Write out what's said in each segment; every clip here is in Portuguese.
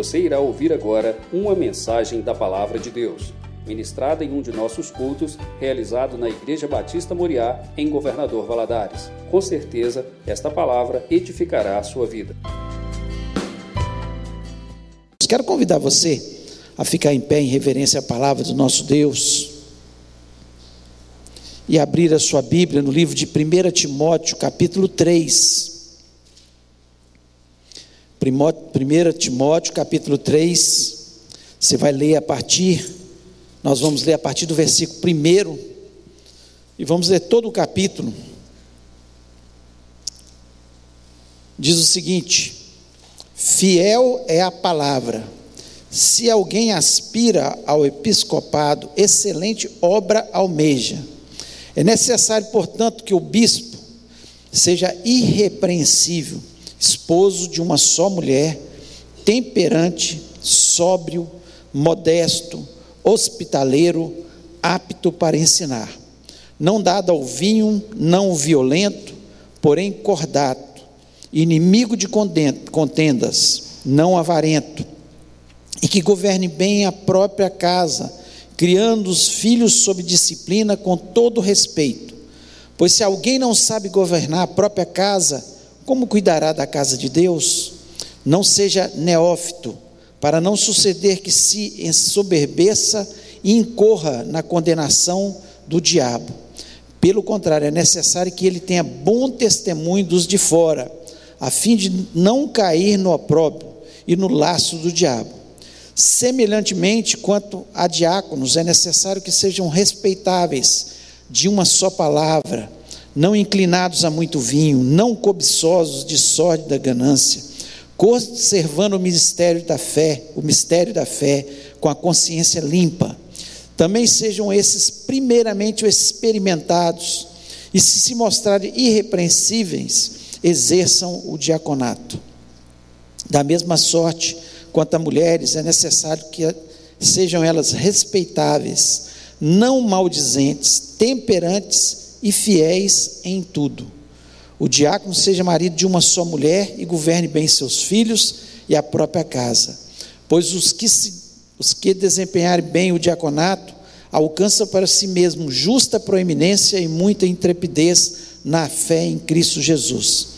Você irá ouvir agora uma mensagem da Palavra de Deus, ministrada em um de nossos cultos, realizado na Igreja Batista Moriá, em Governador Valadares. Com certeza, esta palavra edificará a sua vida. Quero convidar você a ficar em pé em reverência à palavra do nosso Deus e abrir a sua Bíblia no livro de 1 Timóteo, capítulo 3. 1 Timóteo, capítulo 3, você vai ler a partir, nós vamos ler a partir do versículo 1 e vamos ler todo o capítulo. Diz o seguinte: Fiel é a palavra. Se alguém aspira ao episcopado, excelente obra almeja. É necessário, portanto, que o bispo seja irrepreensível, esposo de uma só mulher, temperante, sóbrio, modesto, hospitaleiro, apto para ensinar, não dado ao vinho, não violento, porém cordato, inimigo de contendas, não avarento, e que governe bem a própria casa, criando os filhos sob disciplina com todo respeito. Pois se alguém não sabe governar a própria casa, como cuidará da casa de Deus? Não seja neófito, para não suceder que se ensoberbeça e incorra na condenação do diabo. Pelo contrário, é necessário que ele tenha bom testemunho dos de fora, a fim de não cair no opróbrio e no laço do diabo. Semelhantemente, quanto a diáconos, é necessário que sejam respeitáveis, de uma só palavra, não inclinados a muito vinho, não cobiçosos de sorte da ganância, conservando o ministério da fé, o mistério da fé, com a consciência limpa. Também sejam esses primeiramente experimentados, e se se mostrarem irrepreensíveis, exerçam o diaconato. Da mesma sorte, quanto a mulheres, é necessário que sejam elas respeitáveis, não maldizentes, temperantes e fiéis em tudo. O diácono seja marido de uma só mulher e governe bem seus filhos e a própria casa, pois os que, se, os que desempenharem bem o diaconato alcançam para si mesmo justa proeminência e muita intrepidez na fé em Cristo Jesus.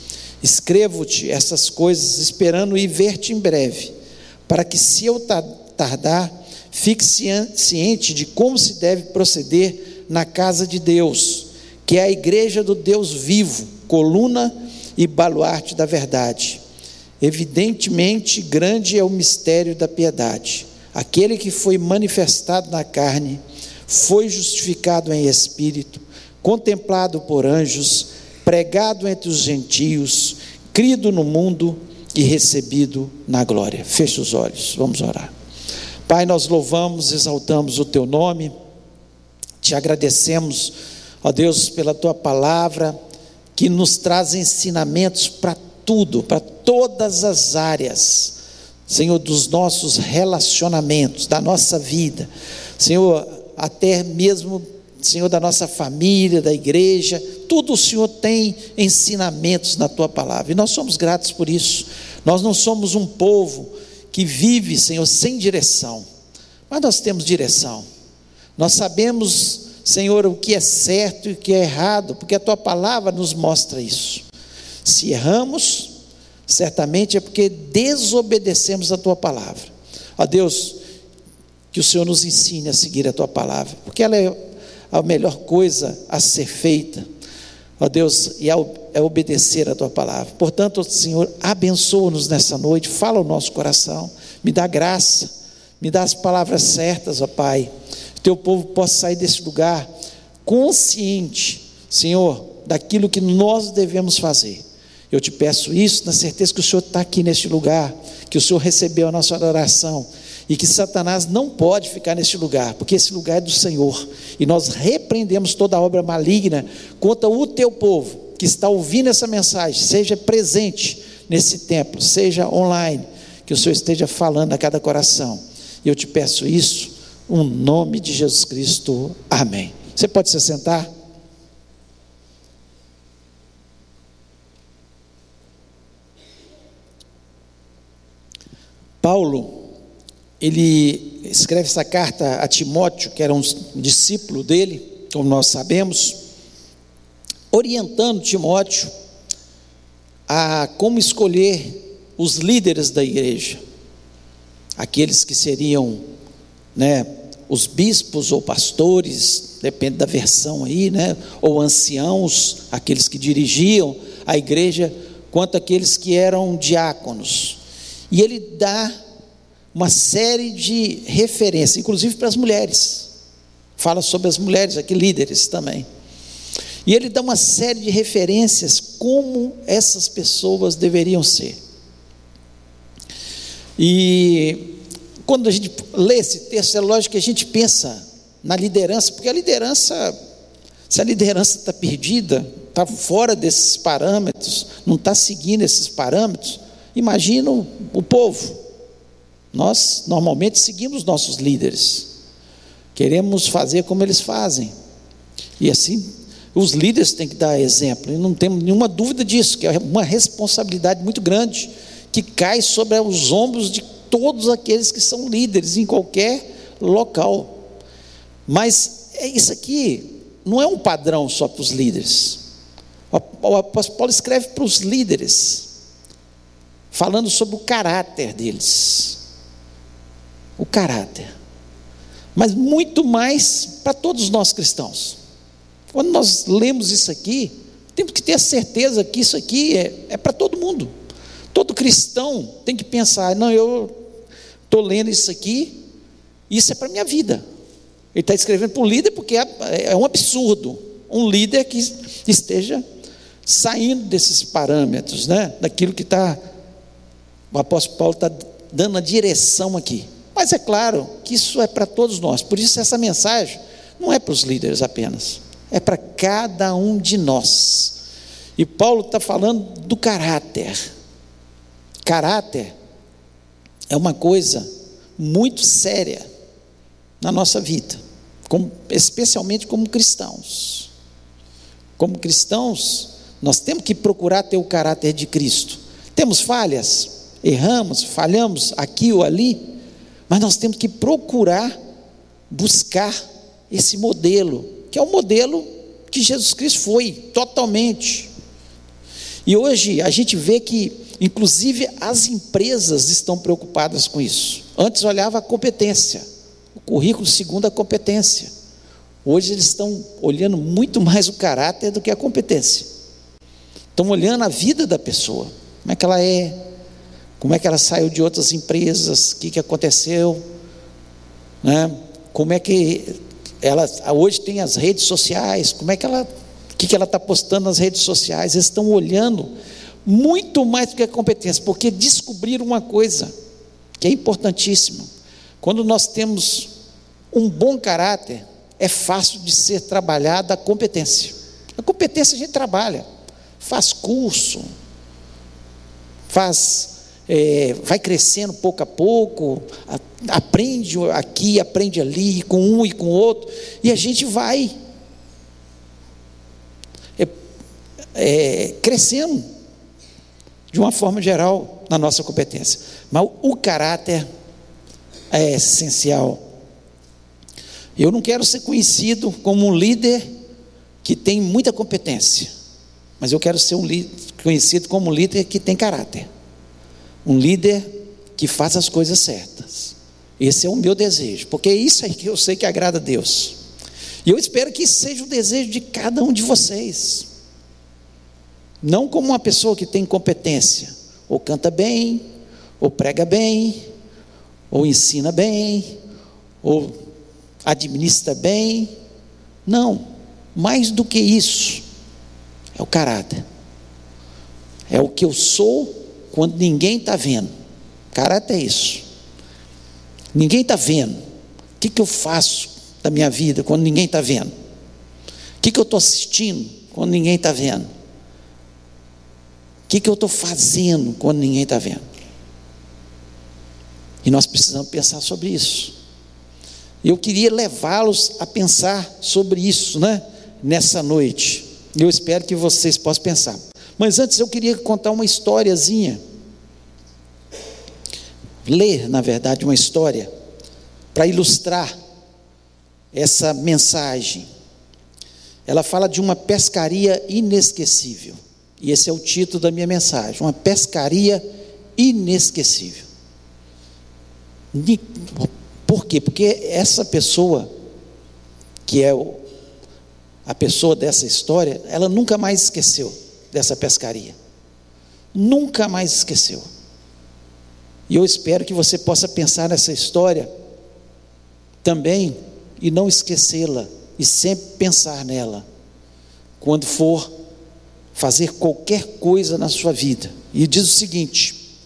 Escrevo-te essas coisas esperando ir ver-te em breve para que, se eu tardar, fique ciente de como se deve proceder na casa de Deus, que é a igreja do Deus vivo, coluna e baluarte da verdade. Evidentemente, grande é o mistério da piedade. Aquele que foi manifestado na carne, foi justificado em espírito, contemplado por anjos, pregado entre os gentios, crido no mundo, e recebido na glória. Feche os olhos, vamos orar. Pai, nós louvamos, exaltamos o teu nome, te agradecemos, ó Deus, pela tua palavra que nos traz ensinamentos para tudo, para todas as áreas, Senhor, dos nossos relacionamentos, da nossa vida, Senhor, até mesmo, Senhor, da nossa família, da igreja, tudo o Senhor tem ensinamentos na tua palavra, e nós somos gratos por isso. Nós não somos um povo que vive, Senhor, sem direção, mas nós temos direção. Nós sabemos, Senhor, o que é certo e o que é errado, porque a tua palavra nos mostra isso. Se erramos, certamente é porque desobedecemos a tua palavra. Ó Deus, que o Senhor nos ensine a seguir a tua palavra, porque ela é a melhor coisa a ser feita ó Deus, e é obedecer a tua palavra. Portanto, Senhor, abençoa-nos nessa noite, fala o nosso coração, me dá graça, me dá as palavras certas, ó Pai. Teu povo possa sair desse lugar consciente, Senhor, daquilo que nós devemos fazer. Eu te peço isso na certeza que o Senhor está aqui neste lugar, que o Senhor recebeu a nossa adoração e que Satanás não pode ficar nesse lugar, porque esse lugar é do Senhor. E nós repreendemos toda obra maligna contra o teu povo que está ouvindo essa mensagem, seja presente nesse templo, seja online, que o Senhor esteja falando a cada coração. E eu te peço isso, um nome de Jesus Cristo. Amém. Você pode se sentar? Paulo, ele escreve essa carta a Timóteo, que era um discípulo dele, como nós sabemos, orientando Timóteo a como escolher os líderes da igreja, aqueles que seriam, né, os bispos ou pastores, depende da versão aí, né, ou anciãos, aqueles que dirigiam a igreja, quanto aqueles que eram diáconos. E ele dá uma série de referências, inclusive para as mulheres. Fala sobre as mulheres aqui, líderes também. E ele dá uma série de referências como essas pessoas deveriam ser. E quando a gente lê esse texto, é lógico que a gente pensa na liderança, porque a liderança, se a liderança está perdida, está fora desses parâmetros, não está seguindo esses parâmetros, imagina o, povo. Nós normalmente seguimos nossos líderes, queremos fazer como eles fazem, e assim os líderes têm que dar exemplo, e não temos nenhuma dúvida disso, que é uma responsabilidade muito grande que cai sobre os ombros de todos aqueles que são líderes em qualquer local. Mas é isso aqui não é um padrão só para os líderes. O apóstolo Paulo escreve para os líderes, falando sobre o caráter deles. O caráter. Mas muito mais para todos nós cristãos. Quando nós lemos isso aqui, temos que ter a certeza que isso aqui é, é para todo mundo. Todo cristão tem que pensar: não, eu estou lendo isso aqui, isso é para a minha vida. Ele está escrevendo para o líder porque é, é um absurdo um líder que esteja saindo desses parâmetros, né? daquilo que está. O apóstolo Paulo está dando a direção aqui. Mas é claro que isso é para todos nós. Por isso, essa mensagem não é para os líderes apenas, é para cada um de nós. E Paulo está falando do caráter. Caráter é uma coisa muito séria na nossa vida, como, especialmente como cristãos. Como cristãos, nós temos que procurar ter o caráter de Cristo. Temos falhas, erramos, falhamos aqui ou ali, mas nós temos que procurar buscar esse modelo, que é o modelo que Jesus Cristo foi, totalmente. E hoje a gente vê que Inclusive, as empresas estão preocupadas com isso. Antes olhava a competência, o currículo segundo a competência. Hoje eles estão olhando muito mais o caráter do que a competência. Estão olhando a vida da pessoa, como é que ela é, como é que ela saiu de outras empresas, o que, que aconteceu, né? como é que ela hoje tem as redes sociais, como é que ela, o que, que ela está postando nas redes sociais, eles estão olhando muito mais do que a competência, porque descobriram uma coisa que é importantíssima. Quando nós temos um bom caráter, é fácil de ser trabalhada a competência. A competência a gente trabalha, faz curso, faz, é, vai crescendo pouco a pouco, aprende aqui, aprende ali, com um e com outro, e a gente vai é, é, crescendo de uma forma geral, na nossa competência. Mas o caráter é essencial. Eu não quero ser conhecido como um líder que tem muita competência, mas eu quero ser um conhecido como um líder que tem caráter. Um líder que faz as coisas certas. Esse é o meu desejo, porque é isso aí que eu sei que agrada a Deus. E eu espero que seja o desejo de cada um de vocês. Não como uma pessoa que tem competência, ou canta bem, ou prega bem, ou ensina bem, ou administra bem. Não, mais do que isso, é o caráter. É o que eu sou quando ninguém está vendo. Caráter é isso. Ninguém está vendo. O que, que eu faço da minha vida quando ninguém está vendo? O que, que eu estou assistindo quando ninguém está vendo? Que, que eu estou fazendo quando ninguém está vendo? E nós precisamos pensar sobre isso. Eu queria levá-los a pensar sobre isso, né? Nessa noite. Eu espero que vocês possam pensar. Mas antes eu queria contar uma historiazinha. ler, na verdade, uma história para ilustrar essa mensagem. Ela fala de uma pescaria inesquecível. E esse é o título da minha mensagem: Uma pescaria inesquecível. Por quê? Porque essa pessoa, que é a pessoa dessa história, ela nunca mais esqueceu dessa pescaria. Nunca mais esqueceu. E eu espero que você possa pensar nessa história também e não esquecê-la e sempre pensar nela quando for fazer qualquer coisa na sua vida. E diz o seguinte: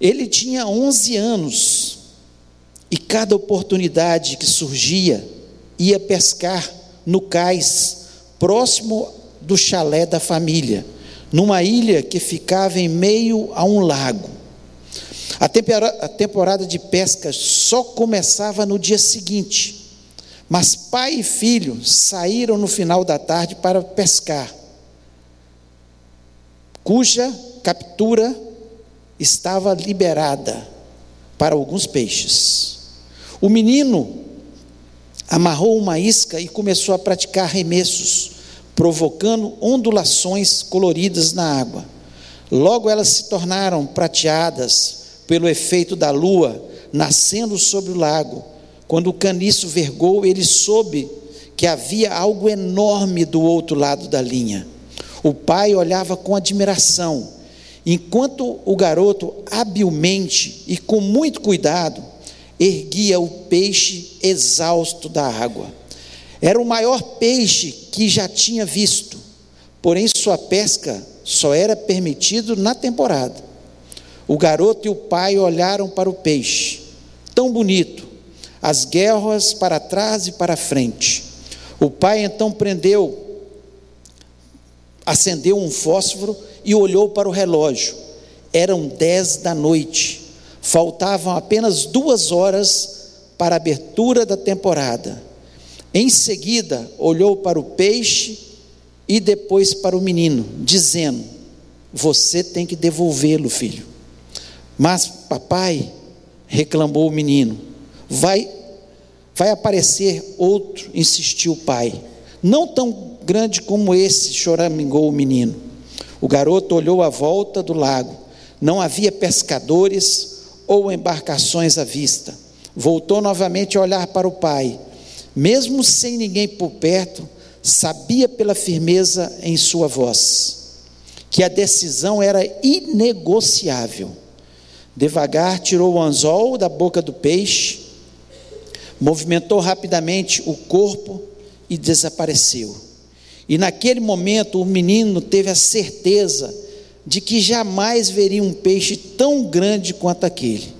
ele tinha 11 anos e cada oportunidade que surgia ia pescar no cais próximo do chalé da família, numa ilha que ficava em meio a um lago. A temporada de pesca só começava no dia seguinte, mas pai e filho saíram no final da tarde para pescar, cuja captura estava liberada para alguns peixes. O menino amarrou uma isca e começou a praticar remessos, provocando ondulações coloridas na água. Logo elas se tornaram prateadas, pelo efeito da lua nascendo sobre o lago. Quando o caniço vergou, ele soube que havia algo enorme do outro lado da linha. O pai olhava com admiração, enquanto o garoto, habilmente e com muito cuidado, erguia o peixe exausto da água. Era o maior peixe que já tinha visto, porém sua pesca só era permitido na temporada. O garoto e o pai olharam para o peixe, tão bonito, as guerras para trás e para frente. O pai então prendeu, acendeu um fósforo e olhou para o relógio. Eram dez da noite, faltavam apenas duas horas para a abertura da temporada. Em seguida, olhou para o peixe e depois para o menino, dizendo: Você tem que devolvê-lo, filho. Mas, papai, reclamou o menino, vai, vai aparecer outro, insistiu o pai. Não tão grande como esse, choramingou o menino. O garoto olhou à volta do lago. Não havia pescadores ou embarcações à vista. Voltou novamente a olhar para o pai. Mesmo sem ninguém por perto, sabia pela firmeza em sua voz que a decisão era inegociável. Devagar tirou o anzol da boca do peixe, movimentou rapidamente o corpo e desapareceu. E naquele momento o menino teve a certeza de que jamais veria um peixe tão grande quanto aquele.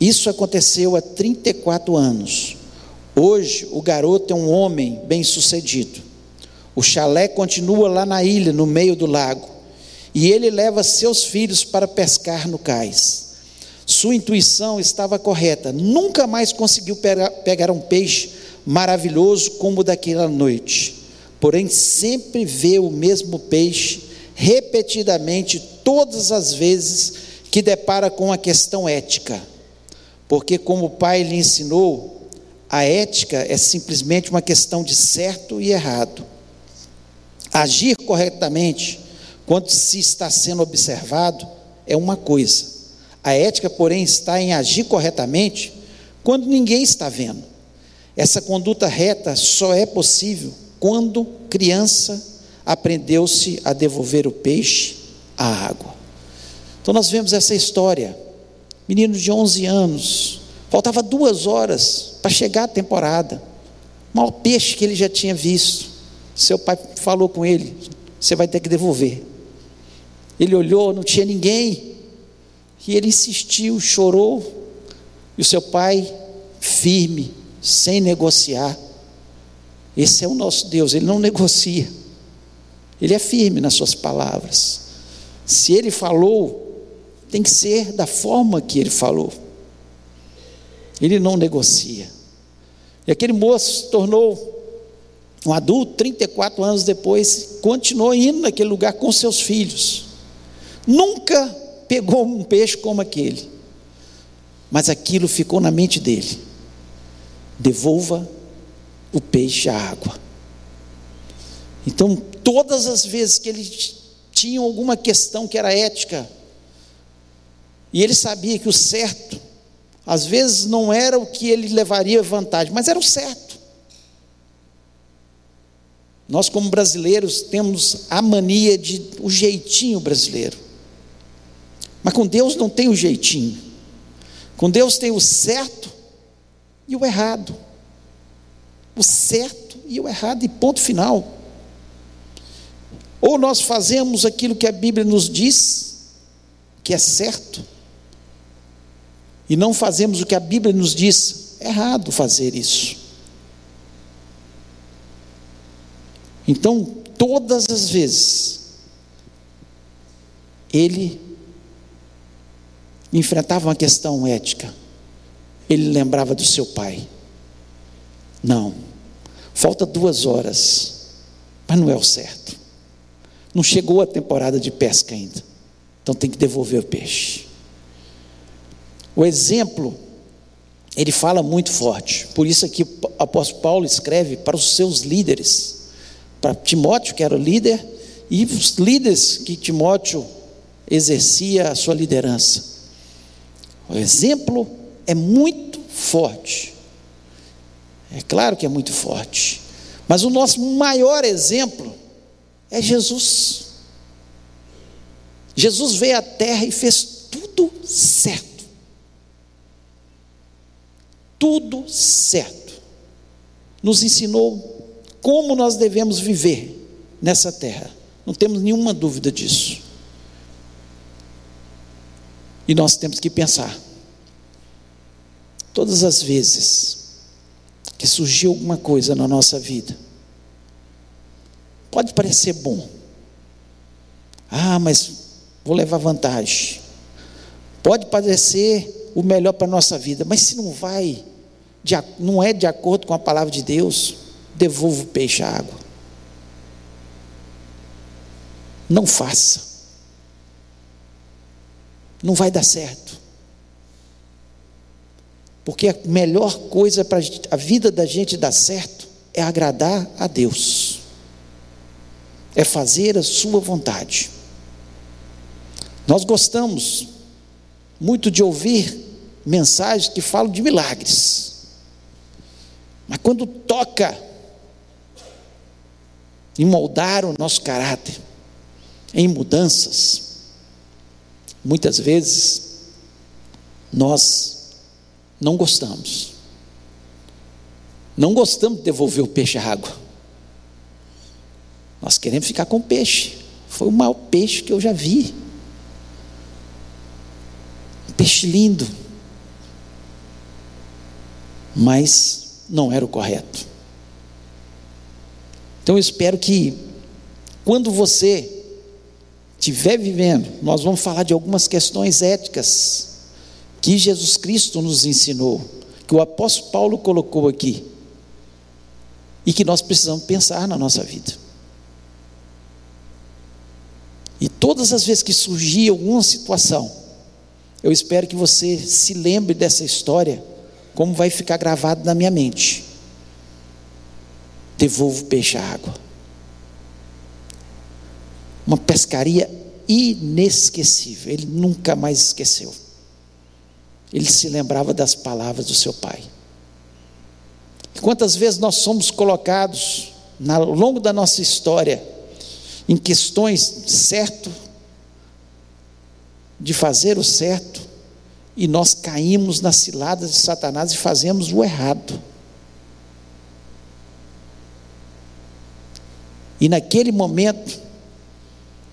Isso aconteceu há 34 anos. Hoje o garoto é um homem bem-sucedido. O chalé continua lá na ilha, no meio do lago, e ele leva seus filhos para pescar no cais. Sua intuição estava correta, nunca mais conseguiu pegar um peixe maravilhoso como o daquela noite. Porém, sempre vê o mesmo peixe repetidamente, todas as vezes que depara com a questão ética. Porque, como o pai lhe ensinou, a ética é simplesmente uma questão de certo e errado. Agir corretamente, quando se está sendo observado, é uma coisa. A ética, porém, está em agir corretamente quando ninguém está vendo. Essa conduta reta só é possível quando criança aprendeu-se a devolver o peixe à água. Então nós vemos essa história. Menino de 11 anos, faltava duas horas para chegar a temporada. O maior peixe que ele já tinha visto. Seu pai falou com ele: Você vai ter que devolver. Ele olhou, não tinha ninguém. E ele insistiu, chorou. E o seu pai, firme, sem negociar. Esse é o nosso Deus, ele não negocia. Ele é firme nas suas palavras. Se ele falou, tem que ser da forma que ele falou. Ele não negocia. E aquele moço se tornou um adulto, 34 anos depois, continuou indo naquele lugar com seus filhos. Nunca pegou um peixe como aquele. mas aquilo ficou na mente dele. Devolva o peixe à água. Então, todas as vezes que ele tinha alguma questão que era ética, e ele sabia que o certo, às vezes não era o que ele levaria vantagem, mas era o certo. Nós, como brasileiros, temos a mania de o jeitinho brasileiro. Mas com Deus não tem o jeitinho. Com Deus tem o certo e o errado. O certo e o errado, e ponto final. Ou nós fazemos aquilo que a Bíblia nos diz, que é certo, e não fazemos o que a Bíblia nos diz, é errado fazer isso. Então, todas as vezes, ele enfrentava uma questão ética, ele lembrava do seu pai. Não, falta duas horas, mas não é o certo. Não chegou a temporada de pesca ainda, então tem que devolver o peixe. O exemplo, ele fala muito forte, por isso aqui o apóstolo Paulo escreve para os seus líderes para Timóteo, que era o líder, e os líderes que Timóteo exercia a sua liderança. O exemplo é muito forte. É claro que é muito forte. Mas o nosso maior exemplo é Jesus. Jesus veio à terra e fez tudo certo. Tudo certo. Nos ensinou como nós devemos viver nessa terra. Não temos nenhuma dúvida disso. E nós temos que pensar. Todas as vezes que surgiu alguma coisa na nossa vida, pode parecer bom. Ah, mas vou levar vantagem. Pode parecer o melhor para a nossa vida, mas se não vai, não é de acordo com a palavra de Deus, devolva o peixe à água. Não faça. Não vai dar certo. Porque a melhor coisa para a vida da gente dar certo é agradar a Deus, é fazer a Sua vontade. Nós gostamos muito de ouvir mensagens que falam de milagres, mas quando toca em moldar o nosso caráter, em mudanças. Muitas vezes nós não gostamos. Não gostamos de devolver o peixe à água. Nós queremos ficar com o peixe. Foi o maior peixe que eu já vi. Um peixe lindo. Mas não era o correto. Então eu espero que quando você estiver vivendo, nós vamos falar de algumas questões éticas que Jesus Cristo nos ensinou, que o apóstolo Paulo colocou aqui, e que nós precisamos pensar na nossa vida. E todas as vezes que surgir alguma situação, eu espero que você se lembre dessa história, como vai ficar gravado na minha mente devolvo peixe à água. Uma pescaria inesquecível, ele nunca mais esqueceu. Ele se lembrava das palavras do seu pai. Quantas vezes nós somos colocados ao longo da nossa história em questões certo de fazer o certo e nós caímos nas ciladas de Satanás e fazemos o errado. E naquele momento,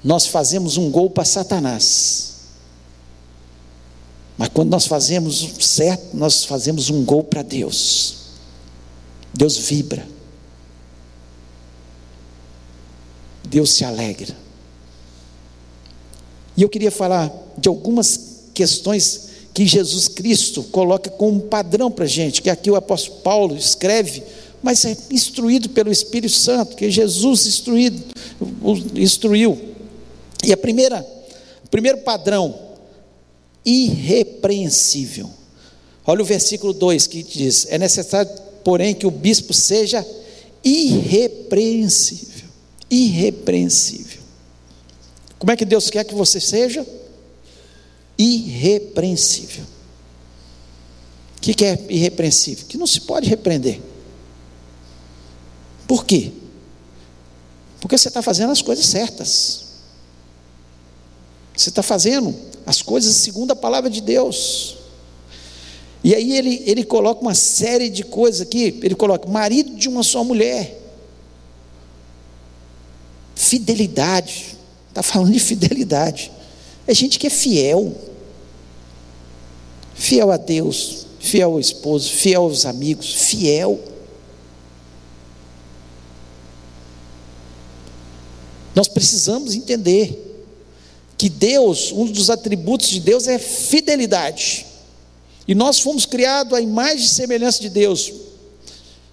nós fazemos um gol para Satanás. Mas quando nós fazemos certo, nós fazemos um gol para Deus. Deus vibra. Deus se alegra. E eu queria falar de algumas questões que Jesus Cristo coloca como padrão para a gente, que aqui o apóstolo Paulo escreve mas é instruído pelo Espírito Santo, que Jesus instruído, instruiu. E a primeira, o primeiro padrão, irrepreensível. Olha o versículo 2 que diz: É necessário, porém, que o bispo seja irrepreensível. Irrepreensível. Como é que Deus quer que você seja? Irrepreensível. O que é irrepreensível? Que não se pode repreender. Por quê? Porque você está fazendo as coisas certas. Você está fazendo as coisas segundo a palavra de Deus. E aí ele, ele coloca uma série de coisas aqui. Ele coloca marido de uma só mulher. Fidelidade. Está falando de fidelidade. É gente que é fiel. Fiel a Deus, fiel ao esposo, fiel aos amigos, fiel. Nós precisamos entender que Deus, um dos atributos de Deus é fidelidade. E nós fomos criados à imagem e semelhança de Deus.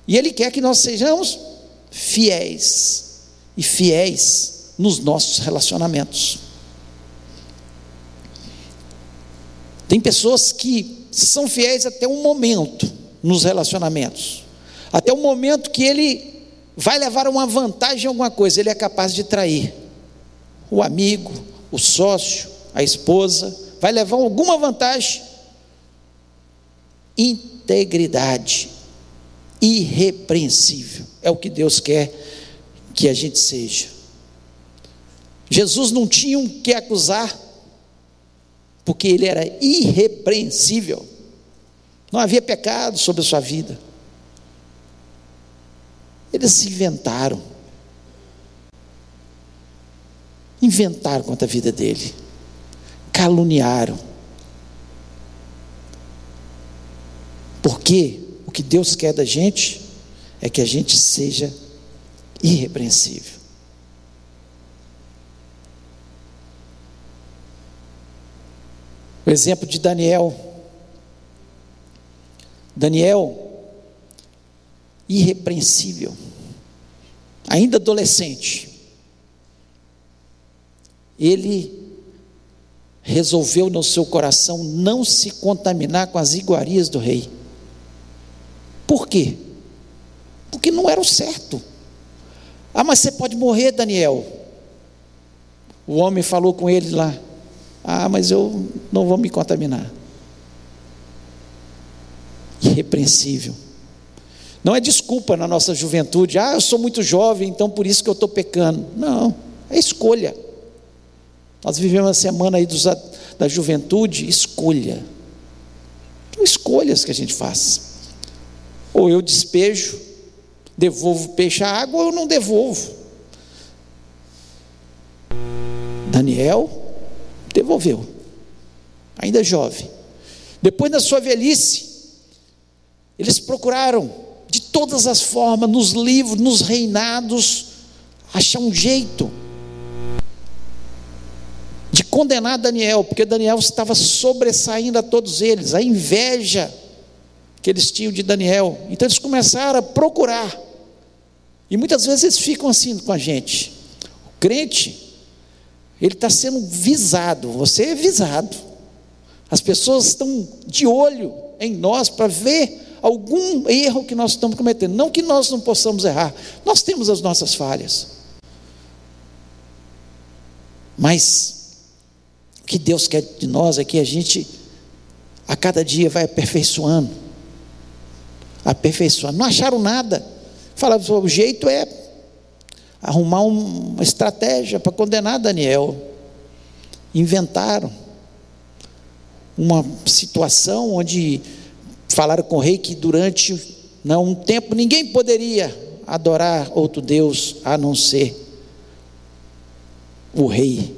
E Ele quer que nós sejamos fiéis. E fiéis nos nossos relacionamentos. Tem pessoas que são fiéis até um momento nos relacionamentos. Até o momento que ele vai levar uma vantagem em alguma coisa, ele é capaz de trair o amigo, o sócio, a esposa, vai levar alguma vantagem. Integridade, irrepreensível, é o que Deus quer que a gente seja. Jesus não tinha um que acusar, porque ele era irrepreensível, não havia pecado sobre a sua vida. Eles se inventaram. Inventaram contra a vida dele. Caluniaram. Porque o que Deus quer da gente é que a gente seja irrepreensível. O exemplo de Daniel. Daniel irrepreensível, ainda adolescente, ele resolveu no seu coração não se contaminar com as iguarias do rei. Por quê? Porque não era o certo. Ah, mas você pode morrer, Daniel. O homem falou com ele lá. Ah, mas eu não vou me contaminar. Irrepreensível. Não é desculpa na nossa juventude, ah, eu sou muito jovem, então por isso que eu estou pecando. Não, é escolha. Nós vivemos a semana aí dos, da juventude, escolha. São escolhas que a gente faz. Ou eu despejo, devolvo peixe à água, ou não devolvo. Daniel devolveu, ainda jovem. Depois da sua velhice, eles procuraram de todas as formas, nos livros, nos reinados, achar um jeito de condenar Daniel, porque Daniel estava sobressaindo a todos eles, a inveja que eles tinham de Daniel. Então eles começaram a procurar. E muitas vezes eles ficam assim com a gente. O crente, ele está sendo visado, você é visado. As pessoas estão de olho em nós para ver algum erro que nós estamos cometendo. Não que nós não possamos errar, nós temos as nossas falhas. Mas o que Deus quer de nós é que a gente, a cada dia, vai aperfeiçoando. Aperfeiçoando. Não acharam nada. Falaram, o jeito é arrumar uma estratégia para condenar Daniel. Inventaram uma situação onde Falaram com o rei que durante não, um tempo ninguém poderia adorar outro Deus a não ser o rei.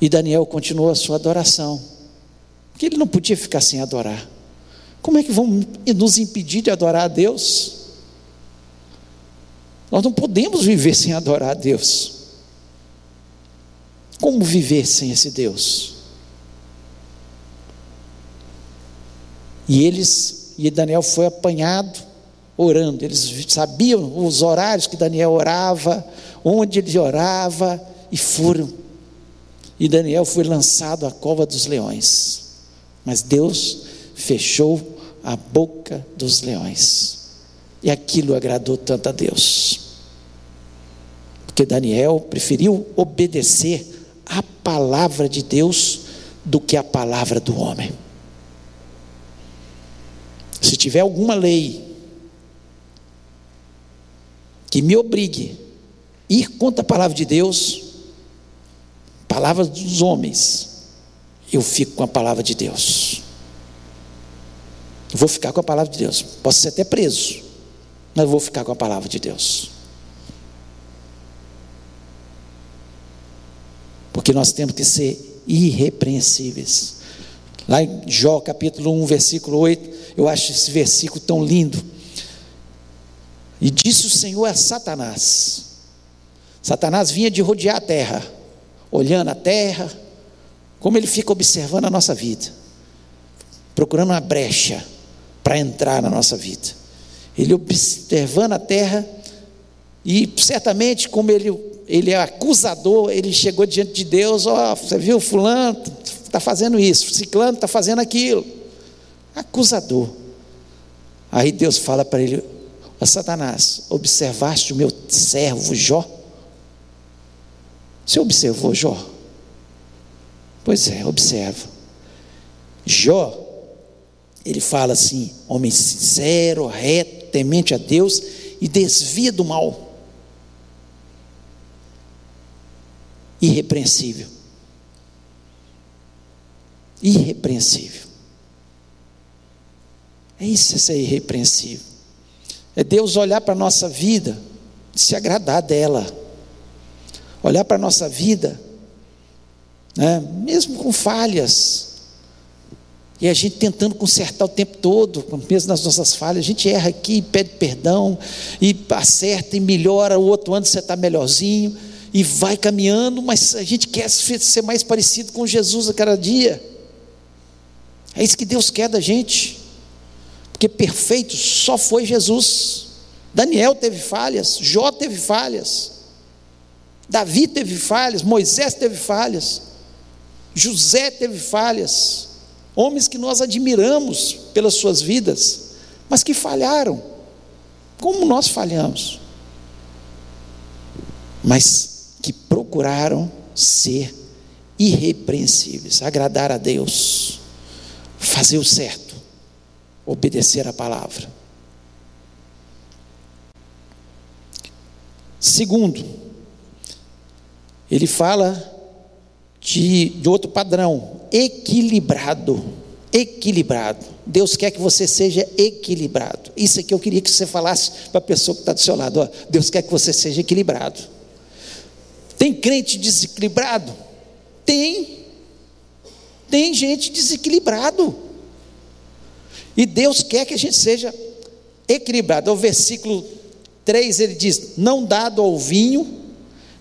E Daniel continuou a sua adoração, porque ele não podia ficar sem adorar. Como é que vão nos impedir de adorar a Deus? Nós não podemos viver sem adorar a Deus. Como viver sem esse Deus? E eles, e Daniel foi apanhado orando. Eles sabiam os horários que Daniel orava, onde ele orava, e foram. E Daniel foi lançado à cova dos leões. Mas Deus fechou a boca dos leões. E aquilo agradou tanto a Deus. Porque Daniel preferiu obedecer a palavra de Deus do que a palavra do homem. Se tiver alguma lei que me obrigue a ir contra a palavra de Deus, palavras dos homens, eu fico com a palavra de Deus. Eu vou ficar com a palavra de Deus. Posso ser até preso, mas vou ficar com a palavra de Deus. Porque nós temos que ser irrepreensíveis. Lá em Jó capítulo 1, versículo 8, eu acho esse versículo tão lindo. E disse o Senhor a Satanás: Satanás vinha de rodear a terra, olhando a terra, como ele fica observando a nossa vida, procurando uma brecha para entrar na nossa vida. Ele observando a terra, e certamente, como ele, ele é acusador, ele chegou diante de Deus: Ó, oh, você viu, Fulano está fazendo isso, Ciclano está fazendo aquilo. Acusador. Aí Deus fala para ele: Satanás, observaste o meu servo Jó? Você observou Jó? Pois é, observa. Jó, ele fala assim: homem sincero, reto, temente a Deus e desvia do mal. Irrepreensível. Irrepreensível. É isso, ser irrepreensível. É Deus olhar para a nossa vida e se agradar dela. Olhar para a nossa vida, né, mesmo com falhas, e a gente tentando consertar o tempo todo, mesmo nas nossas falhas, a gente erra aqui, pede perdão, e acerta e melhora, o outro ano você está melhorzinho, e vai caminhando, mas a gente quer ser mais parecido com Jesus a cada dia. É isso que Deus quer da gente porque perfeito só foi Jesus. Daniel teve falhas, Jó teve falhas, Davi teve falhas, Moisés teve falhas, José teve falhas, homens que nós admiramos pelas suas vidas, mas que falharam, como nós falhamos, mas que procuraram ser irrepreensíveis, agradar a Deus, fazer o certo obedecer a palavra. Segundo, ele fala de, de outro padrão, equilibrado. Equilibrado. Deus quer que você seja equilibrado. Isso aqui eu queria que você falasse para a pessoa que está do seu lado. Ó, Deus quer que você seja equilibrado. Tem crente desequilibrado? Tem. Tem gente desequilibrado. E Deus quer que a gente seja equilibrado. O versículo 3 ele diz: Não dado ao vinho,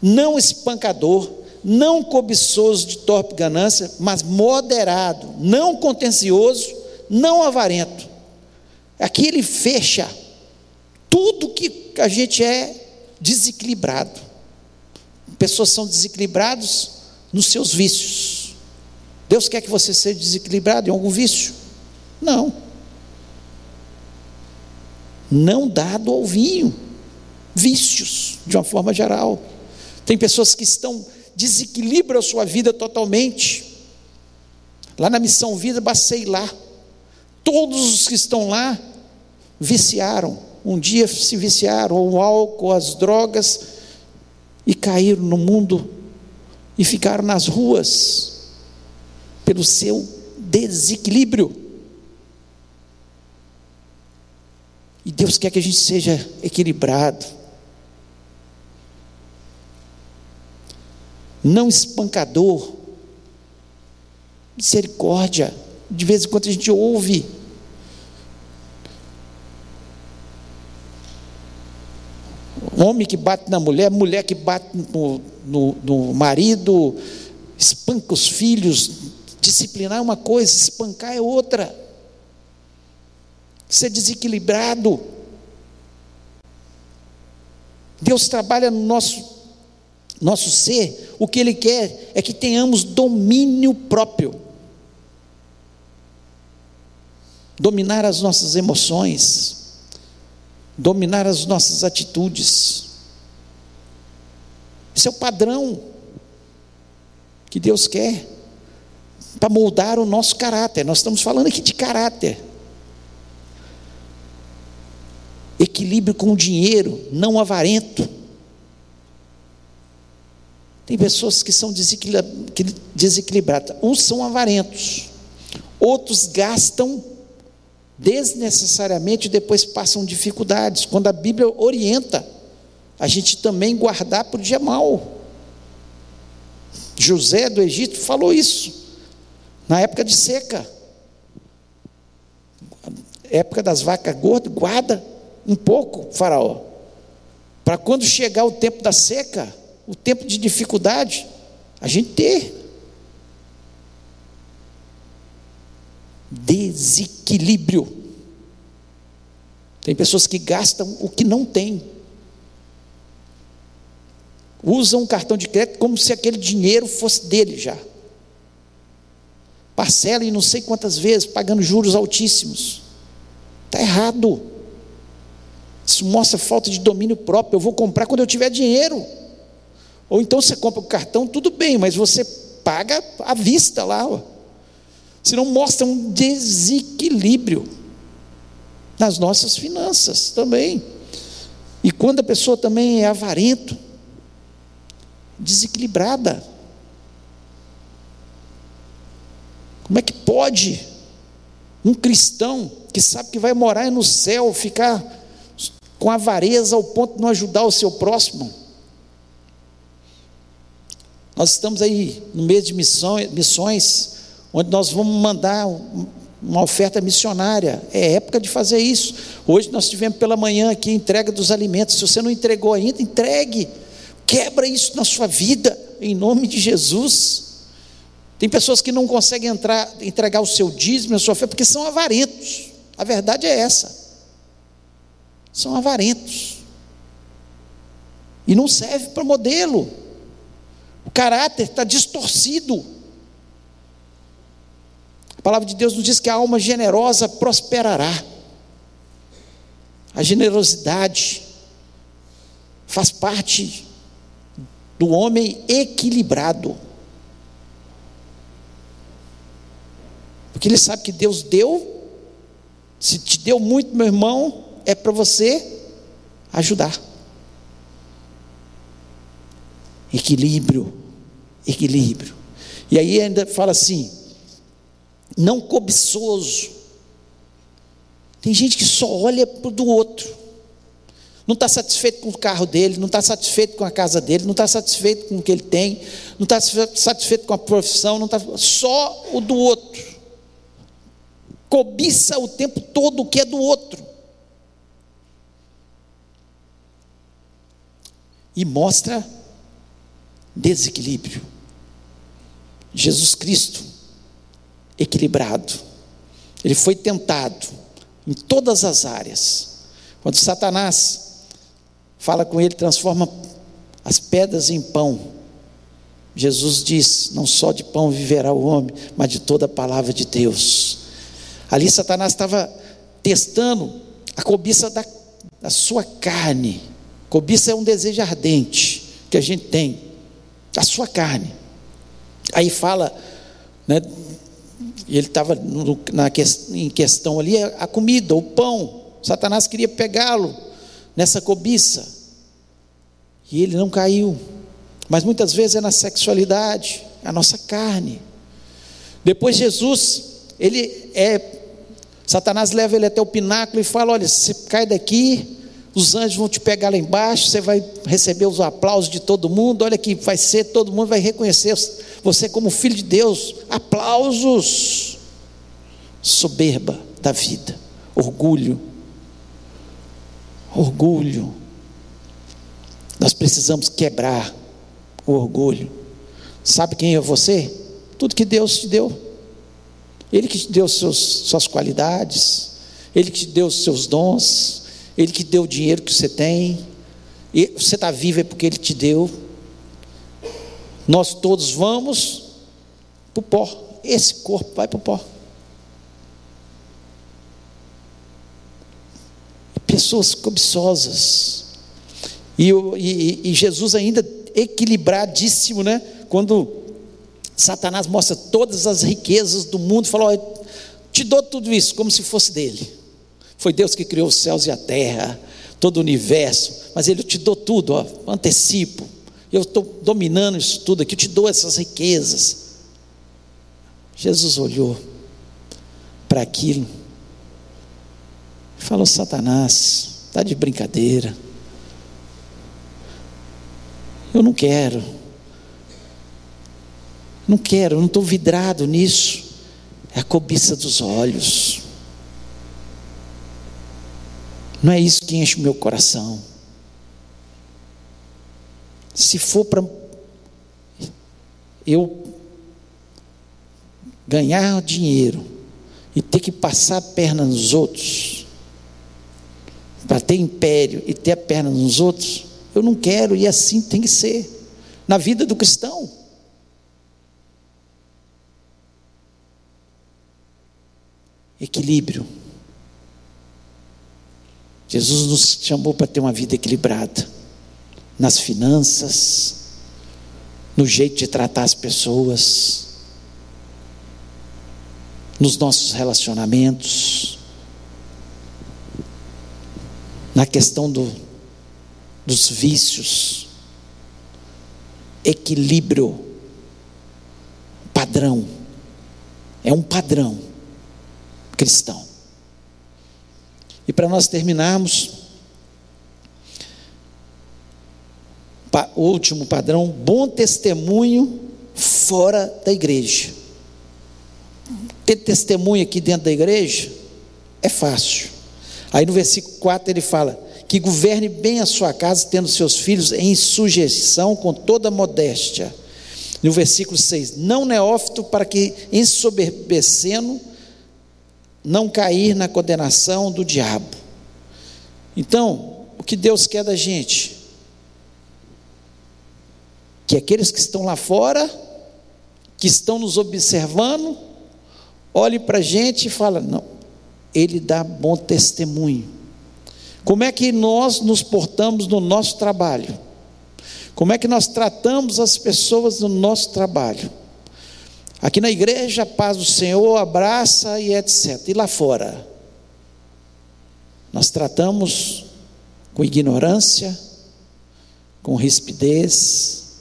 não espancador, não cobiçoso de torpe ganância, mas moderado, não contencioso, não avarento. Aqui ele fecha tudo que a gente é desequilibrado. Pessoas são desequilibrados nos seus vícios. Deus quer que você seja desequilibrado em algum vício? Não não dado ao vinho, vícios, de uma forma geral. Tem pessoas que estão desequilibram a sua vida totalmente. Lá na missão vida, passei lá. Todos os que estão lá viciaram. Um dia se viciaram ao álcool, às drogas e caíram no mundo e ficaram nas ruas pelo seu desequilíbrio. E Deus quer que a gente seja equilibrado. Não espancador. Misericórdia. De vez em quando a gente ouve. Homem que bate na mulher, mulher que bate no, no, no marido, espanca os filhos. Disciplinar é uma coisa, espancar é outra ser desequilibrado. Deus trabalha no nosso, nosso ser, o que Ele quer é que tenhamos domínio próprio. dominar as nossas emoções, dominar as nossas atitudes. Esse é o padrão que Deus quer para moldar o nosso caráter. Nós estamos falando aqui de caráter. Equilíbrio com o dinheiro, não avarento. Tem pessoas que são desequilibradas. Uns são avarentos, outros gastam desnecessariamente e depois passam dificuldades. Quando a Bíblia orienta a gente também guardar para o dia mal. José do Egito falou isso na época de seca. Época das vacas gordas, guarda um pouco, faraó. Para quando chegar o tempo da seca, o tempo de dificuldade, a gente ter. Desequilíbrio. Tem pessoas que gastam o que não tem. Usam um cartão de crédito como se aquele dinheiro fosse dele já. Parcela e não sei quantas vezes, pagando juros altíssimos. Está errado. Isso mostra falta de domínio próprio. Eu vou comprar quando eu tiver dinheiro. Ou então você compra o cartão, tudo bem, mas você paga à vista lá. Ó. Senão mostra um desequilíbrio nas nossas finanças também. E quando a pessoa também é avarento, desequilibrada. Como é que pode um cristão que sabe que vai morar no céu ficar com avareza ao ponto de não ajudar o seu próximo? Nós estamos aí no mês de missões, missões onde nós vamos mandar uma oferta missionária. É época de fazer isso. Hoje nós tivemos pela manhã aqui entrega dos alimentos. Se você não entregou ainda, entregue. Quebra isso na sua vida, em nome de Jesus. Tem pessoas que não conseguem entrar, entregar o seu dízimo, a sua fé, porque são avarentos. A verdade é essa. São avarentos. E não serve para modelo. Caráter está distorcido. A palavra de Deus nos diz que a alma generosa prosperará. A generosidade faz parte do homem equilibrado. Porque ele sabe que Deus deu, se te deu muito, meu irmão, é para você ajudar. Equilíbrio, equilíbrio. E aí ainda fala assim: não cobiçoso. Tem gente que só olha para o do outro. Não está satisfeito com o carro dele, não está satisfeito com a casa dele, não está satisfeito com o que ele tem, não está satisfeito com a profissão, não está só o do outro. Cobiça o tempo todo o que é do outro. E mostra desequilíbrio. Jesus Cristo, equilibrado. Ele foi tentado em todas as áreas. Quando Satanás fala com ele, transforma as pedras em pão. Jesus diz: Não só de pão viverá o homem, mas de toda a palavra de Deus. Ali Satanás estava testando a cobiça da, da sua carne. Cobiça é um desejo ardente que a gente tem a sua carne. Aí fala, né, ele estava em questão ali, a comida, o pão. Satanás queria pegá-lo nessa cobiça. E ele não caiu. Mas muitas vezes é na sexualidade, a nossa carne. Depois Jesus, ele é. Satanás leva ele até o pináculo e fala: olha, você cai daqui, os anjos vão te pegar lá embaixo, você vai receber os aplausos de todo mundo. Olha que vai ser, todo mundo vai reconhecer você como filho de Deus. Aplausos. Soberba da vida, orgulho. Orgulho. Nós precisamos quebrar o orgulho. Sabe quem é você? Tudo que Deus te deu. Ele que te deu seus, suas qualidades, Ele que te deu os seus dons, ele que deu o dinheiro que você tem. E você está vivo é porque Ele te deu. Nós todos vamos para o pó. Esse corpo vai para o pó. Pessoas cobiçosas. E, e, e Jesus ainda equilibradíssimo, né? Quando Satanás mostra todas as riquezas do mundo, falou: te dou tudo isso como se fosse dele. Foi Deus que criou os céus e a terra, todo o universo, mas Ele te dou tudo, ó, antecipo. Eu estou dominando isso tudo aqui, eu te dou essas riquezas. Jesus olhou para aquilo e falou: Satanás, está de brincadeira. Eu não quero. Não quero, não estou vidrado nisso. É a cobiça dos olhos. Não é isso que enche o meu coração. Se for para eu ganhar dinheiro e ter que passar a perna nos outros, para ter império e ter a perna nos outros, eu não quero e assim tem que ser na vida do cristão. Equilíbrio. Jesus nos chamou para ter uma vida equilibrada nas finanças, no jeito de tratar as pessoas, nos nossos relacionamentos, na questão do, dos vícios, equilíbrio, padrão, é um padrão cristão. E para nós terminarmos, o último padrão, bom testemunho fora da igreja. Ter testemunho aqui dentro da igreja é fácil. Aí no versículo 4 ele fala: que governe bem a sua casa, tendo seus filhos em sujeição com toda modéstia. No versículo 6, não neófito, para que ensoberbecendo, não cair na condenação do diabo. Então, o que Deus quer da gente? Que aqueles que estão lá fora, que estão nos observando, olhe para a gente e fala: não, ele dá bom testemunho. Como é que nós nos portamos no nosso trabalho? Como é que nós tratamos as pessoas no nosso trabalho? Aqui na igreja, paz do Senhor abraça e etc. E lá fora? Nós tratamos com ignorância, com rispidez.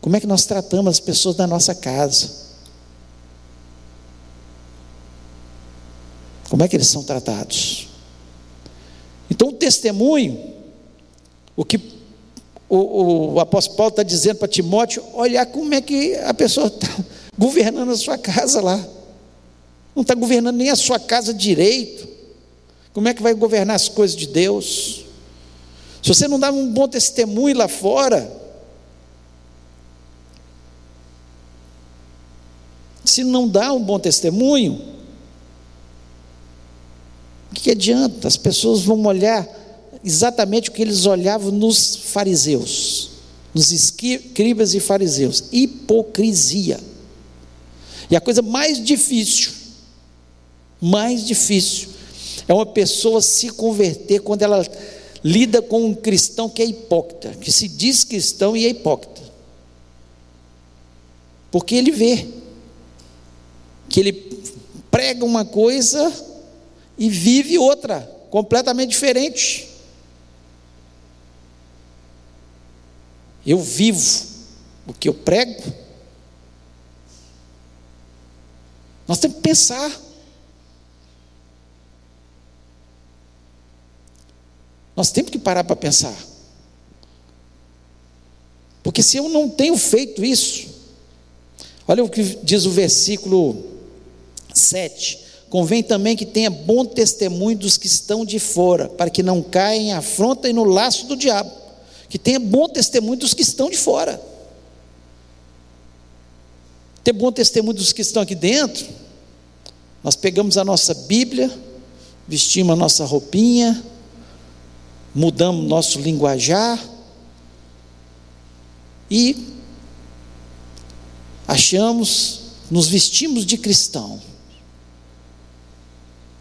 Como é que nós tratamos as pessoas da nossa casa? Como é que eles são tratados? Então, o testemunho, o que o, o apóstolo Paulo está dizendo para Timóteo, olhar como é que a pessoa está governando a sua casa lá. Não está governando nem a sua casa direito. Como é que vai governar as coisas de Deus? Se você não dá um bom testemunho lá fora, se não dá um bom testemunho, o que adianta? As pessoas vão olhar exatamente o que eles olhavam nos fariseus, nos escribas e fariseus: hipocrisia. E a coisa mais difícil, mais difícil, é uma pessoa se converter quando ela lida com um cristão que é hipócrita, que se diz cristão e é hipócrita. Porque ele vê que ele prega uma coisa e vive outra, completamente diferente. Eu vivo o que eu prego Nós temos que pensar. Nós temos que parar para pensar. Porque se eu não tenho feito isso, olha o que diz o versículo 7. Convém também que tenha bom testemunho dos que estão de fora, para que não caia em afronta e no laço do diabo. Que tenha bom testemunho dos que estão de fora ter bom testemunho dos que estão aqui dentro, nós pegamos a nossa Bíblia, vestimos a nossa roupinha, mudamos nosso linguajar e achamos, nos vestimos de cristão.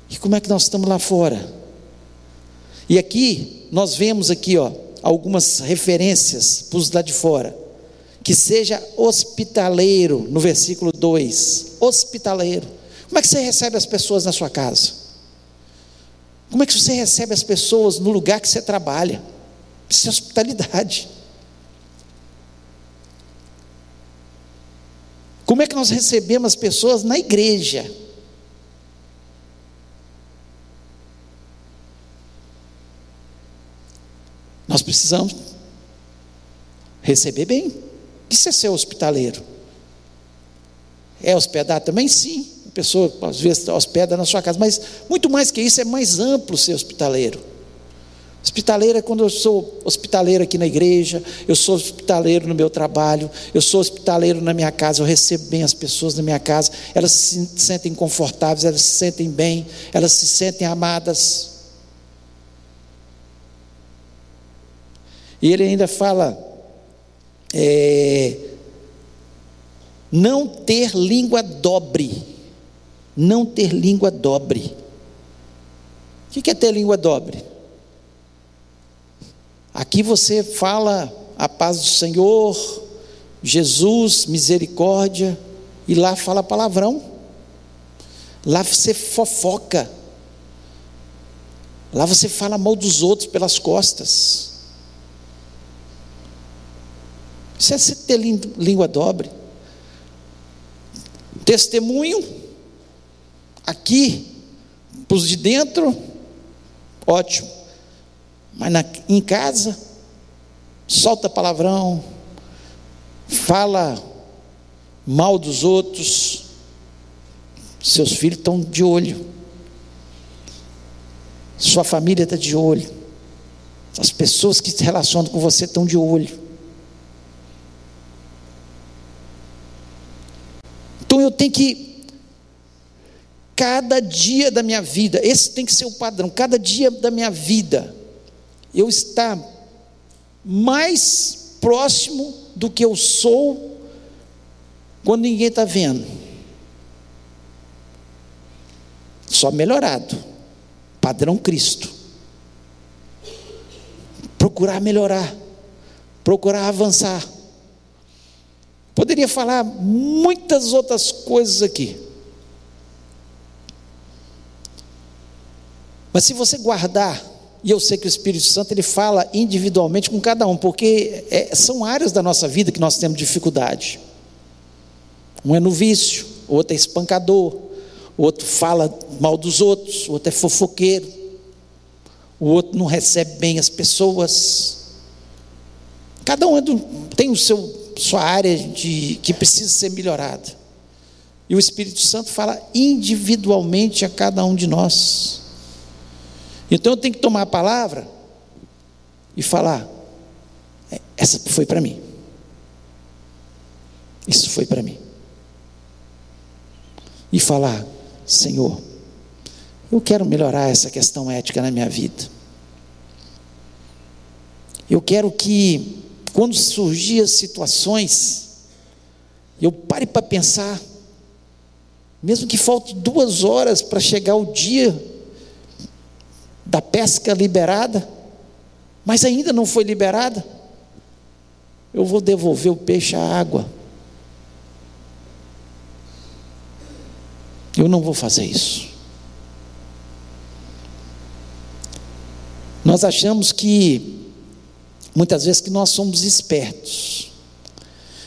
E como é que nós estamos lá fora? E aqui nós vemos aqui, ó, algumas referências para os lá de fora. Que seja hospitaleiro, no versículo 2. Hospitaleiro. Como é que você recebe as pessoas na sua casa? Como é que você recebe as pessoas no lugar que você trabalha? Isso é hospitalidade. Como é que nós recebemos as pessoas na igreja? Nós precisamos receber bem. Isso é ser hospitaleiro. É hospedar também? Sim. A pessoa às vezes hospeda na sua casa, mas muito mais que isso, é mais amplo ser hospitaleiro. Hospitaleiro é quando eu sou hospitaleiro aqui na igreja, eu sou hospitaleiro no meu trabalho, eu sou hospitaleiro na minha casa, eu recebo bem as pessoas na minha casa, elas se sentem confortáveis, elas se sentem bem, elas se sentem amadas. E ele ainda fala, é, não ter língua dobre, não ter língua dobre. O que é ter língua dobre? Aqui você fala a paz do Senhor, Jesus, misericórdia, e lá fala palavrão. Lá você fofoca. Lá você fala mal dos outros pelas costas. Isso é você ter língua dobre. Testemunho, aqui, para os de dentro, ótimo. Mas na, em casa, solta palavrão, fala mal dos outros, seus filhos estão de olho, sua família está de olho, as pessoas que se relacionam com você estão de olho. Então eu tenho que, cada dia da minha vida, esse tem que ser o padrão, cada dia da minha vida, eu estar mais próximo do que eu sou quando ninguém está vendo. Só melhorado. Padrão Cristo. Procurar melhorar. Procurar avançar. Poderia falar muitas outras coisas aqui. Mas se você guardar e eu sei que o Espírito Santo ele fala individualmente com cada um, porque é, são áreas da nossa vida que nós temos dificuldade. Um é no vício, outro é espancador, outro fala mal dos outros, outro é fofoqueiro, o outro não recebe bem as pessoas. Cada um é do, tem o seu sua área de que precisa ser melhorada. E o Espírito Santo fala individualmente a cada um de nós. Então eu tenho que tomar a palavra e falar: é, essa foi para mim. Isso foi para mim. E falar: Senhor, eu quero melhorar essa questão ética na minha vida. Eu quero que, quando surgir as situações, eu pare para pensar, mesmo que falte duas horas para chegar o dia da pesca liberada, mas ainda não foi liberada, eu vou devolver o peixe à água. Eu não vou fazer isso. Nós achamos que, muitas vezes, que nós somos espertos,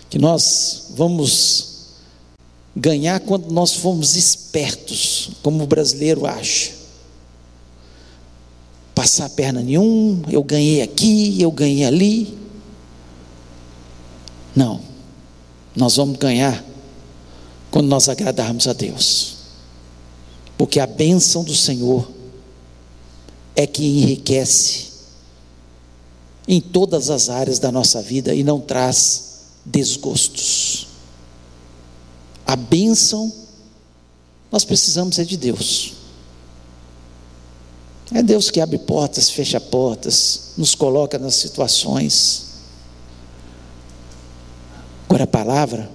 que nós vamos ganhar quando nós formos espertos, como o brasileiro acha passar a perna nenhum, eu ganhei aqui, eu ganhei ali. Não. Nós vamos ganhar quando nós agradarmos a Deus. Porque a bênção do Senhor é que enriquece em todas as áreas da nossa vida e não traz desgostos. A bênção nós precisamos é de Deus. É Deus que abre portas, fecha portas, nos coloca nas situações. Agora a palavra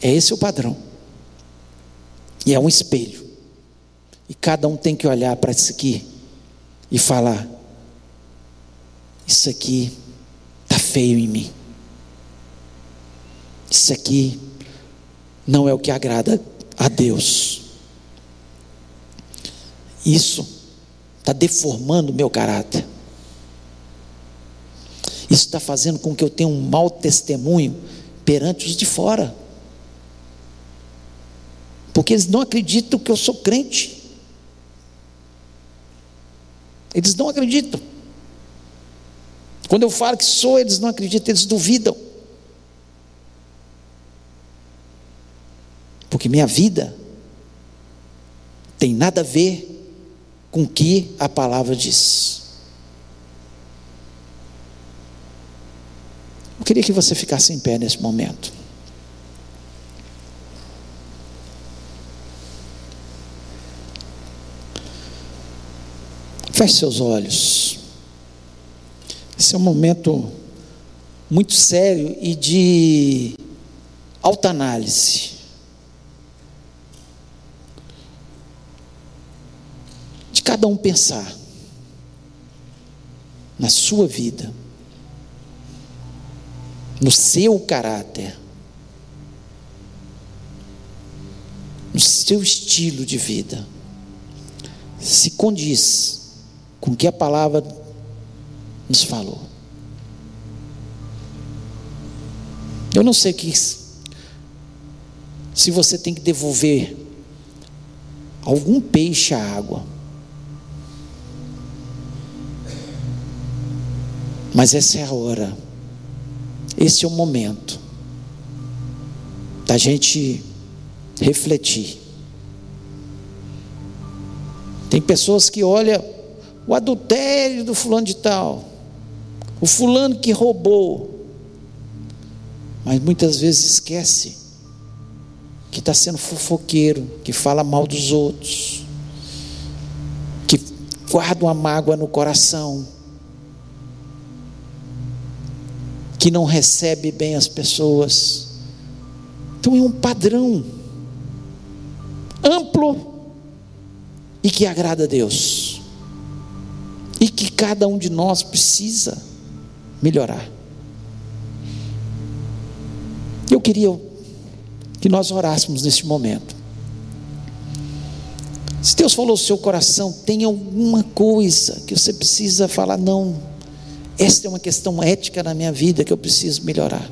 é esse o padrão. E é um espelho. E cada um tem que olhar para isso aqui e falar: Isso aqui está feio em mim. Isso aqui não é o que agrada a Deus. Isso está deformando o meu caráter. Isso está fazendo com que eu tenha um mau testemunho perante os de fora. Porque eles não acreditam que eu sou crente. Eles não acreditam. Quando eu falo que sou, eles não acreditam, eles duvidam. Porque minha vida tem nada a ver com o que a palavra diz. Eu queria que você ficasse em pé nesse momento. Feche seus olhos. Esse é um momento muito sério e de alta análise. De cada um pensar na sua vida, no seu caráter, no seu estilo de vida, se condiz com o que a palavra nos falou. Eu não sei que se você tem que devolver algum peixe à água. Mas essa é a hora. Esse é o momento da gente refletir. Tem pessoas que olham o adultério do fulano de tal, o fulano que roubou, mas muitas vezes esquece que está sendo fofoqueiro, que fala mal dos outros, que guarda uma mágoa no coração, que não recebe bem as pessoas. Então é um padrão amplo e que agrada a Deus. E que cada um de nós precisa melhorar. Eu queria que nós orássemos neste momento. Se Deus falou no seu coração, tem alguma coisa que você precisa falar, não, esta é uma questão ética na minha vida que eu preciso melhorar.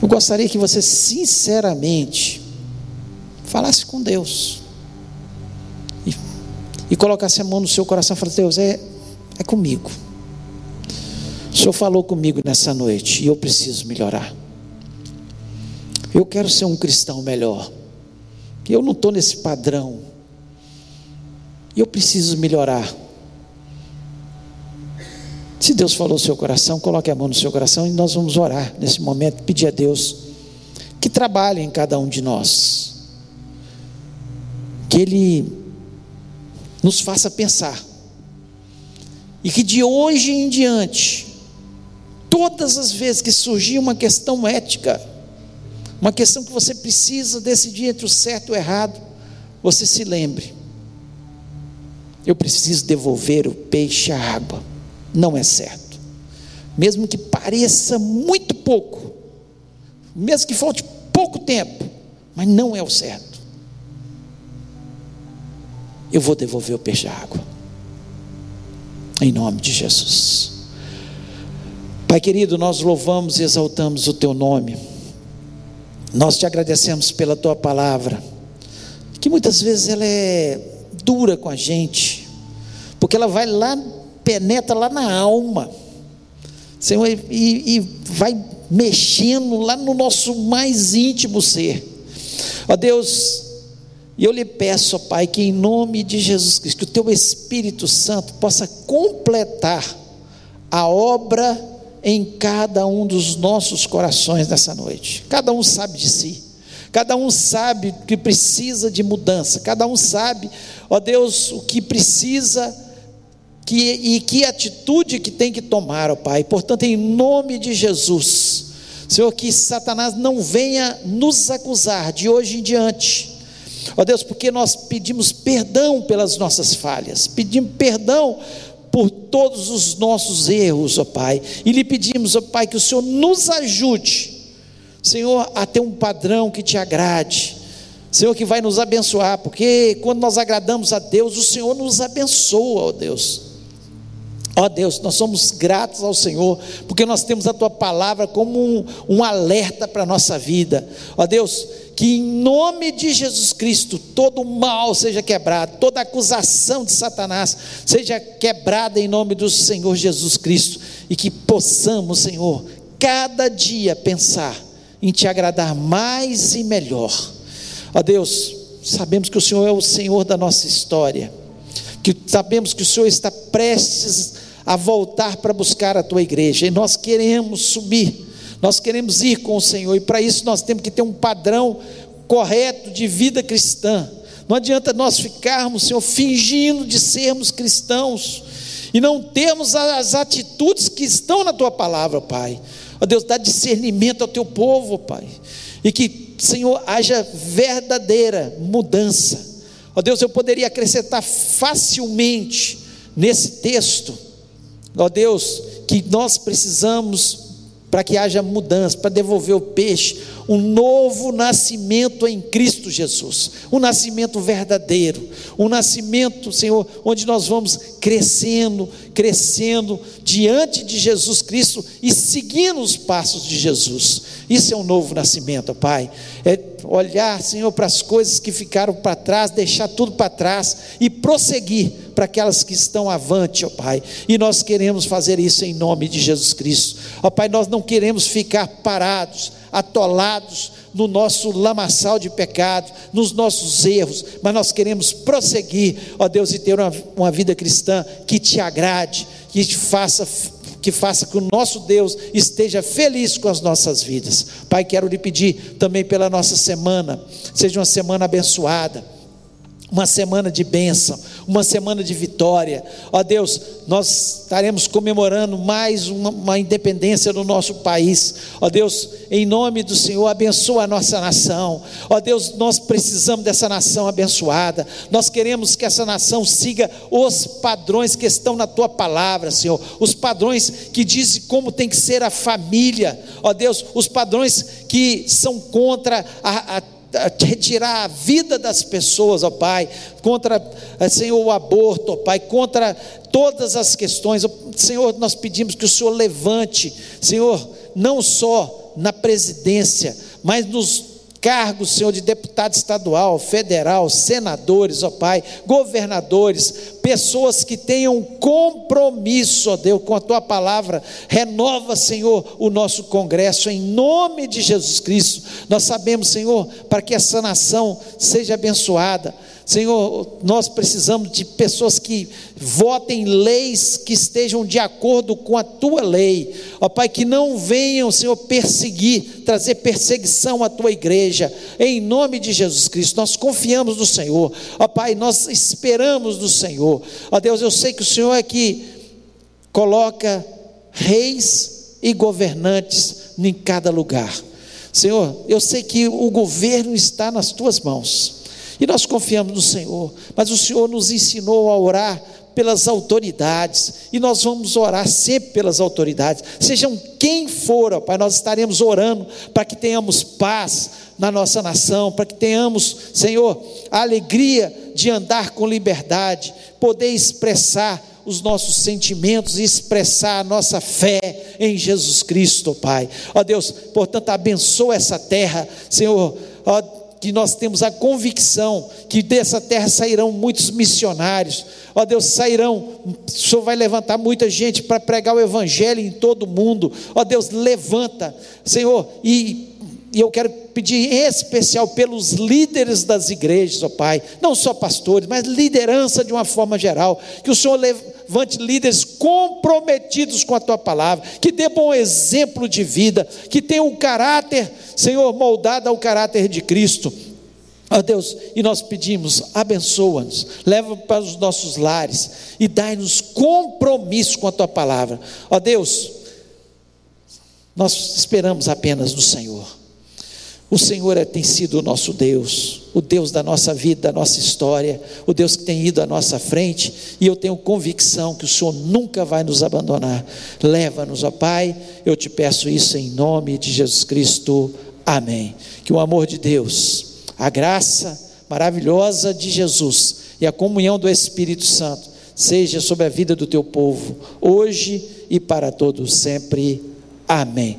Eu gostaria que você sinceramente falasse com Deus e colocasse a mão no seu coração e falasse: Deus, é, é comigo. O Senhor falou comigo nessa noite e eu preciso melhorar. Eu quero ser um cristão melhor. Eu não estou nesse padrão. Eu preciso melhorar. Se Deus falou no seu coração, coloque a mão no seu coração e nós vamos orar nesse momento, pedir a Deus que trabalhe em cada um de nós. Que Ele nos faça pensar. E que de hoje em diante, todas as vezes que surgir uma questão ética, uma questão que você precisa decidir entre o certo e o errado, você se lembre: eu preciso devolver o peixe à água, não é certo, mesmo que pareça muito pouco, mesmo que falte pouco tempo, mas não é o certo. Eu vou devolver o peixe à água. Em nome de Jesus. Pai querido, nós louvamos e exaltamos o teu nome. Nós te agradecemos pela tua palavra, que muitas vezes ela é dura com a gente, porque ela vai lá, penetra lá na alma, Senhor, e, e vai mexendo lá no nosso mais íntimo ser. Ó Deus, e eu lhe peço, ó Pai, que em nome de Jesus Cristo, que o teu Espírito Santo possa completar a obra em cada um dos nossos corações nessa noite. Cada um sabe de si. Cada um sabe que precisa de mudança. Cada um sabe, ó Deus, o que precisa que, e que atitude que tem que tomar, ó Pai. Portanto, em nome de Jesus, Senhor, que Satanás não venha nos acusar de hoje em diante Ó Deus, porque nós pedimos perdão pelas nossas falhas, pedimos perdão por todos os nossos erros, ó Pai, e lhe pedimos, ó Pai, que o Senhor nos ajude, Senhor, a ter um padrão que te agrade, Senhor, que vai nos abençoar, porque quando nós agradamos a Deus, o Senhor nos abençoa, ó Deus. Ó Deus, nós somos gratos ao Senhor, porque nós temos a Tua palavra como um, um alerta para a nossa vida. Ó Deus, que em nome de Jesus Cristo todo mal seja quebrado, toda acusação de Satanás seja quebrada em nome do Senhor Jesus Cristo, e que possamos, Senhor, cada dia pensar em Te agradar mais e melhor. Ó Deus, sabemos que o Senhor é o Senhor da nossa história, que sabemos que o Senhor está prestes a voltar para buscar a tua igreja, e nós queremos subir, nós queremos ir com o Senhor, e para isso nós temos que ter um padrão correto de vida cristã. Não adianta nós ficarmos, Senhor, fingindo de sermos cristãos e não termos as atitudes que estão na tua palavra, Pai. Ó Deus, dá discernimento ao teu povo, Pai. E que, Senhor, haja verdadeira mudança. Ó Deus, eu poderia acrescentar facilmente nesse texto Ó Deus, que nós precisamos para que haja mudança, para devolver o peixe, um novo nascimento em Cristo Jesus, um nascimento verdadeiro, um nascimento, Senhor, onde nós vamos crescendo, crescendo diante de Jesus Cristo e seguindo os passos de Jesus. Isso é um novo nascimento, Pai. É olhar, Senhor, para as coisas que ficaram para trás, deixar tudo para trás e prosseguir para aquelas que estão avante, ó Pai. E nós queremos fazer isso em nome de Jesus Cristo. Ó Pai, nós não queremos ficar parados, atolados no nosso lamaçal de pecado, nos nossos erros, mas nós queremos prosseguir, ó Deus, e ter uma, uma vida cristã que te agrade, que te faça que faça que o nosso Deus esteja feliz com as nossas vidas. Pai, quero lhe pedir também pela nossa semana, seja uma semana abençoada uma semana de bênção, uma semana de vitória. Ó Deus, nós estaremos comemorando mais uma, uma, independência do nosso país. Ó Deus, em nome do Senhor, abençoa a nossa nação. Ó Deus, nós precisamos dessa nação abençoada. Nós queremos que essa nação siga os padrões que estão na tua palavra, Senhor. Os padrões que dizem como tem que ser a família. Ó Deus, os padrões que são contra a, a retirar a vida das pessoas, ó Pai, contra, eh, Senhor, o aborto, ó Pai, contra todas as questões. Senhor, nós pedimos que o Senhor levante, Senhor, não só na presidência, mas nos cargos, Senhor, de deputado estadual, federal, senadores, ó Pai, governadores, pessoas que tenham compromisso, ó Deus, com a tua palavra. Renova, Senhor, o nosso congresso em nome de Jesus Cristo. Nós sabemos, Senhor, para que essa nação seja abençoada Senhor, nós precisamos de pessoas que votem leis que estejam de acordo com a tua lei. Ó Pai, que não venham, Senhor, perseguir, trazer perseguição à tua igreja. Em nome de Jesus Cristo, nós confiamos no Senhor. Ó Pai, nós esperamos no Senhor. Ó Deus, eu sei que o Senhor é que coloca reis e governantes em cada lugar. Senhor, eu sei que o governo está nas tuas mãos. E nós confiamos no Senhor, mas o Senhor nos ensinou a orar pelas autoridades, e nós vamos orar sempre pelas autoridades, sejam quem for, ó Pai, nós estaremos orando para que tenhamos paz na nossa nação, para que tenhamos, Senhor, a alegria de andar com liberdade, poder expressar os nossos sentimentos e expressar a nossa fé em Jesus Cristo, Pai. Ó Deus, portanto, abençoa essa terra, Senhor, ó que nós temos a convicção que dessa terra sairão muitos missionários. Ó Deus, sairão, o Senhor vai levantar muita gente para pregar o Evangelho em todo o mundo. Ó Deus, levanta, Senhor, e, e eu quero pedir em especial pelos líderes das igrejas, ó Pai, não só pastores, mas liderança de uma forma geral, que o Senhor levante líderes comprometidos com a tua palavra, que dê bom exemplo de vida, que tenham um caráter Senhor, moldada ao caráter de Cristo. Ó Deus, e nós pedimos, abençoa-nos, leva para os nossos lares e dai-nos compromisso com a tua palavra. Ó Deus, nós esperamos apenas no Senhor. O Senhor é, tem sido o nosso Deus, o Deus da nossa vida, da nossa história, o Deus que tem ido à nossa frente, e eu tenho convicção que o Senhor nunca vai nos abandonar. Leva-nos, ó Pai, eu te peço isso em nome de Jesus Cristo. Amém. Que o amor de Deus, a graça maravilhosa de Jesus e a comunhão do Espírito Santo seja sobre a vida do teu povo, hoje e para todos sempre. Amém.